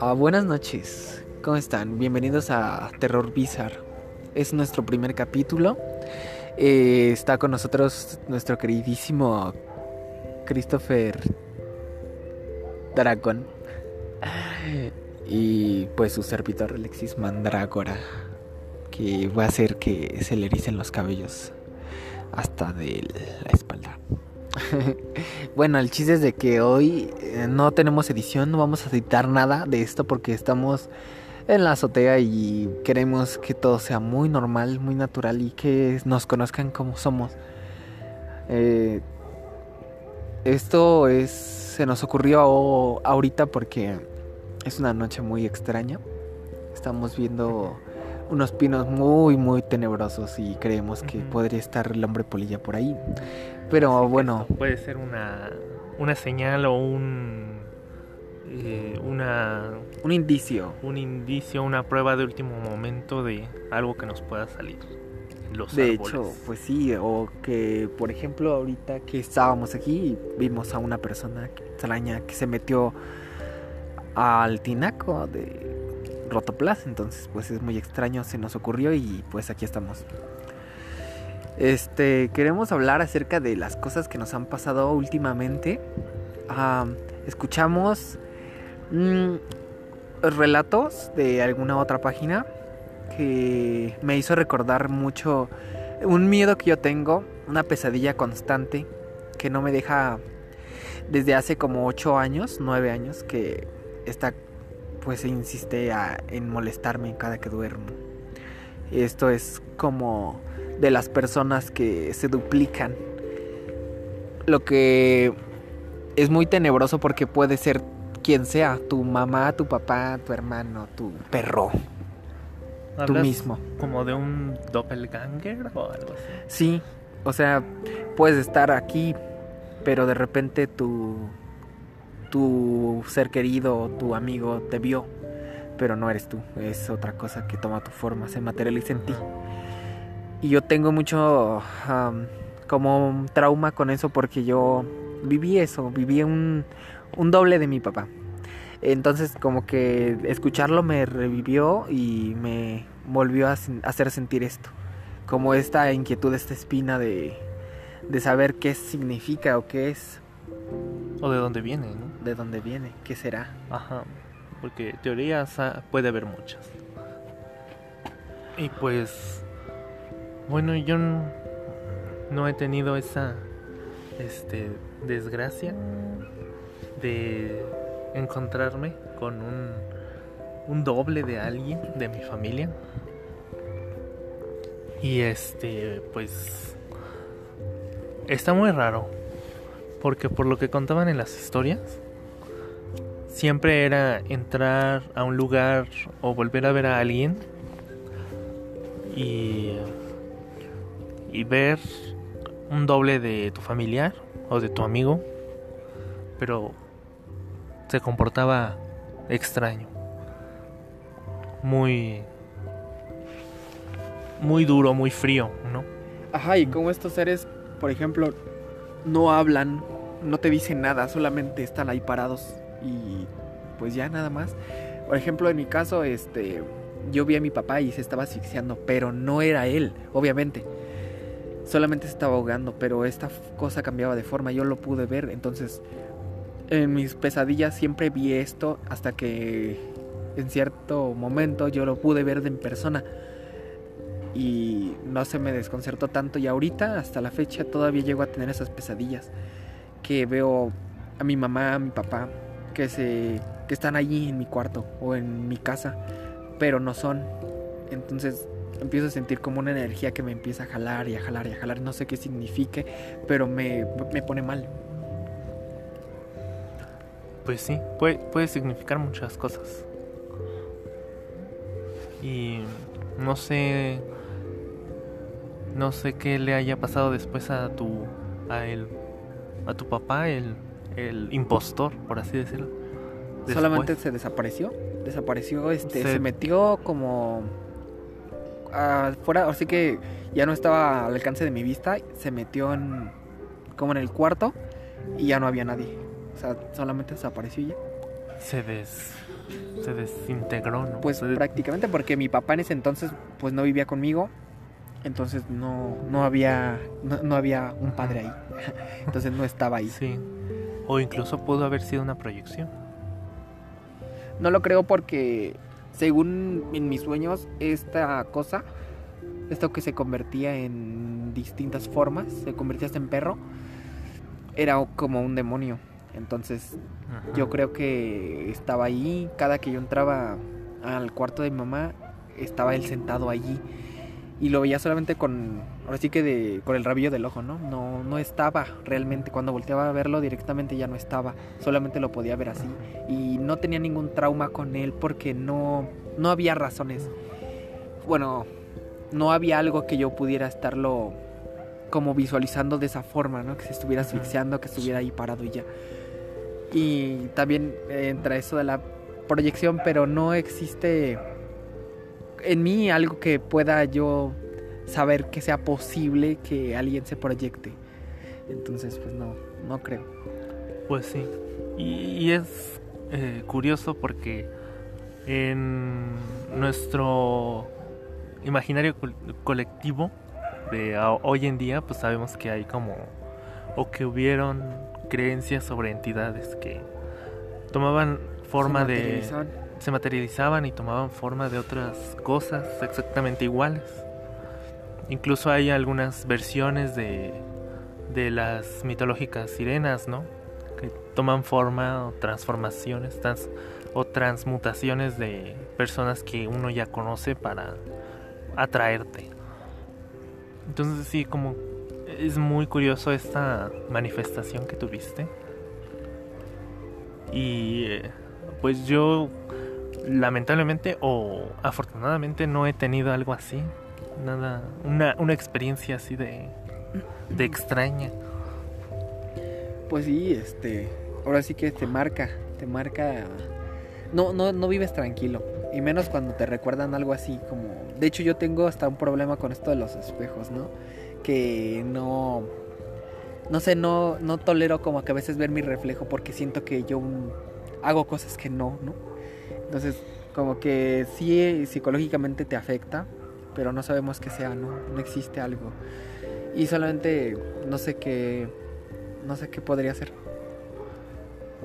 Ah, buenas noches, ¿cómo están? Bienvenidos a Terror Bizarre. Es nuestro primer capítulo. Eh, está con nosotros nuestro queridísimo Christopher Dragón. Y pues su servidor Alexis Mandrágora. Que va a hacer que se le ericen los cabellos hasta de la espalda. bueno, el chiste es de que hoy eh, no tenemos edición, no vamos a editar nada de esto porque estamos en la azotea y queremos que todo sea muy normal, muy natural y que nos conozcan como somos. Eh, esto es se nos ocurrió ahorita porque es una noche muy extraña. Estamos viendo unos pinos muy muy tenebrosos y creemos que podría estar el hombre polilla por ahí. Pero bueno. Puede ser una, una señal o un. Eh, una, un indicio. Un indicio, una prueba de último momento de algo que nos pueda salir. Los de hecho, pues sí, o que por ejemplo ahorita que estábamos aquí vimos a una persona extraña que se metió al tinaco de Rotoplas, entonces pues es muy extraño, se nos ocurrió y pues aquí estamos. Este, queremos hablar acerca de las cosas que nos han pasado últimamente. escuchamos mm, relatos de alguna otra página que me hizo recordar mucho un miedo que yo tengo, una pesadilla constante que no me deja desde hace como 8 años, 9 años, que está pues insiste en molestarme cada que duermo. Esto es como de las personas que se duplican. Lo que es muy tenebroso porque puede ser quien sea, tu mamá, tu papá, tu hermano, tu perro. Tú mismo. ¿Como de un doppelganger o algo así? Sí, o sea, puedes estar aquí, pero de repente tu, tu ser querido, tu amigo te vio, pero no eres tú, es otra cosa que toma tu forma, se materializa en ti. Y yo tengo mucho como trauma con eso porque yo viví eso, viví un, doble de mi papá. Entonces como que escucharlo me revivió y me volvió a hacer sentir esto. Como esta inquietud, esta espina de, saber qué significa o qué es. O de dónde viene. De dónde viene, qué será. Ajá, porque teorías puede haber muchas. Y pues bueno, yo no he tenido esa este, desgracia de encontrarme con un, un doble de alguien de mi familia. Y este, pues está muy raro. Porque por lo que contaban en las historias, siempre era entrar a un lugar o volver a ver a alguien y y ver un doble de tu familiar o de tu amigo, pero se comportaba extraño. Muy muy duro, muy frío, ¿no? Ajá, y como estos seres, por ejemplo, no hablan, no te dicen nada, solamente están ahí parados y pues ya nada más. Por ejemplo, en mi caso, este, yo vi a mi papá y se estaba asfixiando, pero no era él, obviamente. Solamente se estaba ahogando, pero esta cosa cambiaba de forma, yo lo pude ver, entonces en mis pesadillas siempre vi esto hasta que en cierto momento yo lo pude ver en persona. Y no se me desconcertó tanto y ahorita hasta la fecha todavía llego a tener esas pesadillas que veo a mi mamá, a mi papá que se que están allí en mi cuarto o en mi casa, pero no son. Entonces empiezo a sentir como una energía que me empieza a jalar y a jalar y a jalar. No sé qué signifique, pero me, pone mal. Pues sí, puede, puede significar muchas cosas. Y no sé. No sé qué le haya pasado después a tu. a él. a tu papá, el, el impostor, por así decirlo. Solamente se desapareció. Desapareció, este, se metió como fuera, así que ya no estaba al alcance de mi vista, se metió en como en el cuarto y ya no había nadie. O sea, solamente desapareció y ya. Se des... Se desintegró, ¿no? Pues Se prácticamente porque mi papá en ese entonces pues no vivía conmigo. Entonces no, no había no, no había un padre ahí. Entonces no estaba ahí. Sí. O incluso pudo haber sido una proyección. No lo creo porque según en mis sueños esta cosa, esto que se convertía en distintas formas, se convertía hasta en perro, era como un demonio. Entonces Ajá. yo creo que estaba ahí, cada que yo entraba al cuarto de mi mamá, estaba él sentado allí. Y lo veía solamente con, ahora sí que de, con el rabillo del ojo, ¿no? No, no estaba realmente. Cuando volteaba a verlo directamente ya no estaba. Solamente lo podía ver así. Y no tenía ningún trauma con él porque no, no había razones. Bueno, no había algo que yo pudiera estarlo como visualizando de esa forma, ¿no? Que se estuviera asfixiando, que estuviera ahí parado y ya. Y también eh, entra eso de la proyección, pero no existe en mí algo que pueda yo saber que sea posible que alguien se proyecte. Entonces, pues no, no creo. Pues sí. Y, y es eh, curioso porque en nuestro imaginario col- colectivo de hoy en día, pues sabemos que hay como o que hubieron creencias sobre entidades que tomaban forma Se de se materializaban y tomaban forma de otras cosas exactamente iguales. Incluso hay algunas versiones de, de las mitológicas sirenas, ¿no? Que toman forma o transformaciones trans- o transmutaciones de personas que uno ya conoce para atraerte. Entonces sí, como es muy curioso esta manifestación que tuviste. Y eh, pues yo lamentablemente o afortunadamente no he tenido algo así. Nada, una, una experiencia así de, de extraña. Pues sí, este, ahora sí que te marca, te marca. No, no, no vives tranquilo. Y menos cuando te recuerdan algo así como. De hecho, yo tengo hasta un problema con esto de los espejos, ¿no? Que no. No sé, no, no tolero como que a veces ver mi reflejo porque siento que yo hago cosas que no, ¿no? Entonces, como que sí psicológicamente te afecta, pero no sabemos qué sea, ¿no? No existe algo. Y solamente no sé qué. No sé qué podría ser.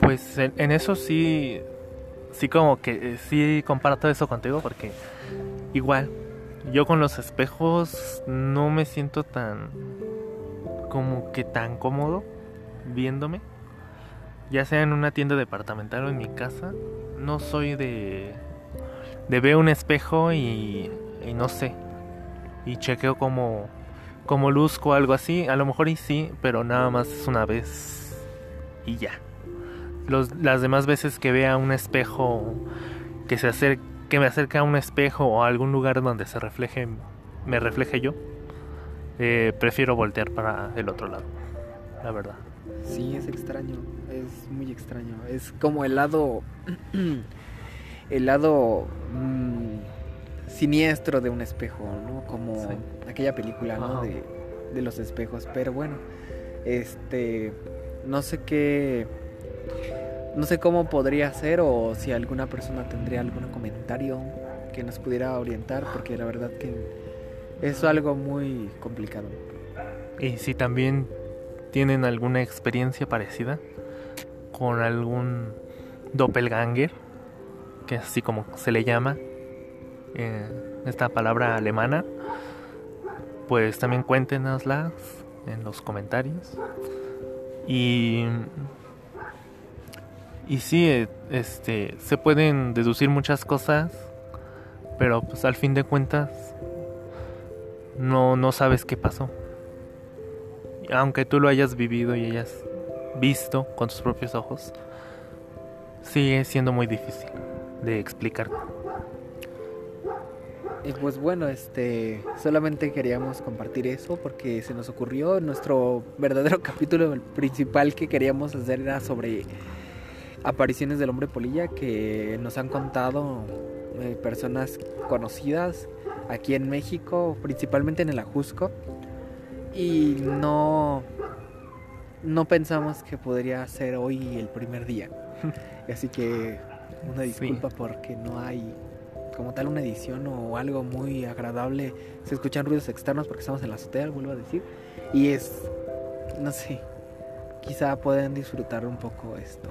Pues en, en eso sí, sí como que eh, sí comparto eso contigo porque igual yo con los espejos no me siento tan como que tan cómodo viéndome. Ya sea en una tienda departamental o en mi casa, no soy de de ver un espejo y, y no sé y chequeo como como luzco algo así, a lo mejor y sí, pero nada más es una vez y ya los, las demás veces que vea un espejo que se acerque, que me acerque a un espejo o a algún lugar donde se refleje me refleje yo eh, prefiero voltear para el otro lado la verdad Sí, es extraño. Es muy extraño. Es como el lado. el lado. Siniestro de un espejo, ¿no? Como Sí. aquella película, ¿no? De los espejos. Pero bueno, este. No sé qué. No sé cómo podría ser o si alguna persona tendría algún comentario que nos pudiera orientar, porque la verdad que es algo muy complicado. y si también tienen alguna experiencia parecida con algún doppelganger que así como se le llama esta palabra alemana pues también cuéntenoslas en los comentarios. Y y sí eh, este se pueden deducir muchas cosas pero pues al fin de cuentas no no sabes qué pasó. Aunque tú lo hayas vivido y hayas visto con tus propios ojos sigue siendo muy difícil de explicar Y pues bueno, este, solamente queríamos compartir eso porque se nos ocurrió. Nuestro verdadero capítulo principal que queríamos hacer era sobre apariciones del hombre polilla que nos han contado eh, personas conocidas aquí en México, principalmente en el Ajusco. Y no no pensamos que podría ser hoy el primer día. Así que una disculpa porque no hay como tal una edición o algo muy agradable. Se escuchan ruidos externos porque estamos en la azotea, vuelvo a decir. Y es, no sé, quizá pueden disfrutar un poco esto.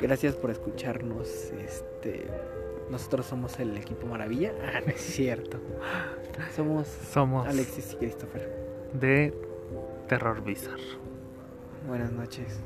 Gracias por escucharnos. Este, nosotros somos el equipo Maravilla. Ah, no es cierto. Somos, somos Alexis y Christopher. De Terror Bizarro. Buenas noches.